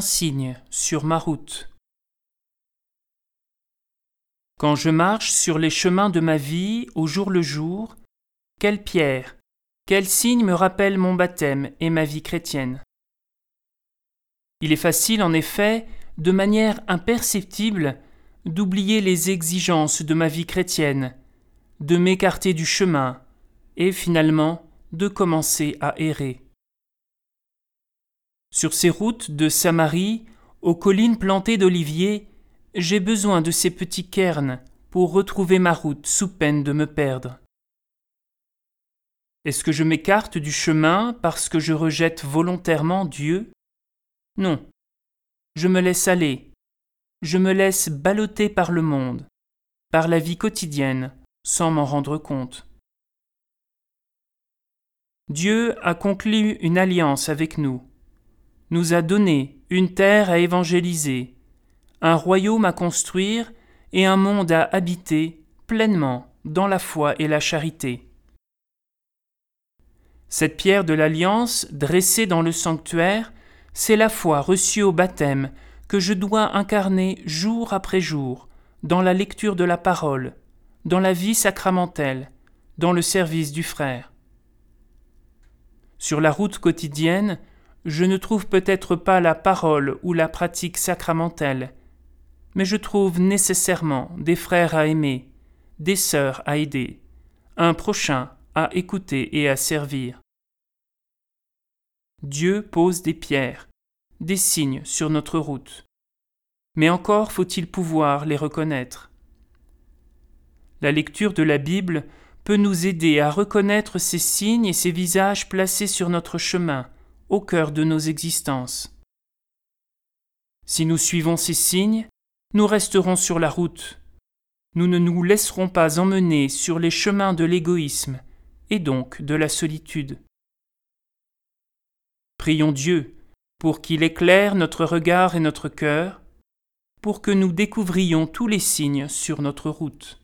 signe sur ma route. Quand je marche sur les chemins de ma vie au jour le jour, quelle pierre, quel signe me rappelle mon baptême et ma vie chrétienne? Il est facile, en effet, de manière imperceptible, d'oublier les exigences de ma vie chrétienne, de m'écarter du chemin, et finalement de commencer à errer. Sur ces routes de Samarie, aux collines plantées d'oliviers, j'ai besoin de ces petits cairns pour retrouver ma route sous peine de me perdre. Est-ce que je m'écarte du chemin parce que je rejette volontairement Dieu? Non. Je me laisse aller. Je me laisse balloter par le monde, par la vie quotidienne, sans m'en rendre compte. Dieu a conclu une alliance avec nous nous a donné une terre à évangéliser, un royaume à construire et un monde à habiter pleinement dans la foi et la charité. Cette pierre de l'alliance dressée dans le sanctuaire, c'est la foi reçue au baptême que je dois incarner jour après jour dans la lecture de la parole, dans la vie sacramentelle, dans le service du frère. Sur la route quotidienne, je ne trouve peut-être pas la parole ou la pratique sacramentelle, mais je trouve nécessairement des frères à aimer, des sœurs à aider, un prochain à écouter et à servir. Dieu pose des pierres, des signes sur notre route. Mais encore faut-il pouvoir les reconnaître. La lecture de la Bible peut nous aider à reconnaître ces signes et ces visages placés sur notre chemin, au cœur de nos existences. Si nous suivons ces signes, nous resterons sur la route. Nous ne nous laisserons pas emmener sur les chemins de l'égoïsme et donc de la solitude. Prions Dieu pour qu'il éclaire notre regard et notre cœur, pour que nous découvrions tous les signes sur notre route.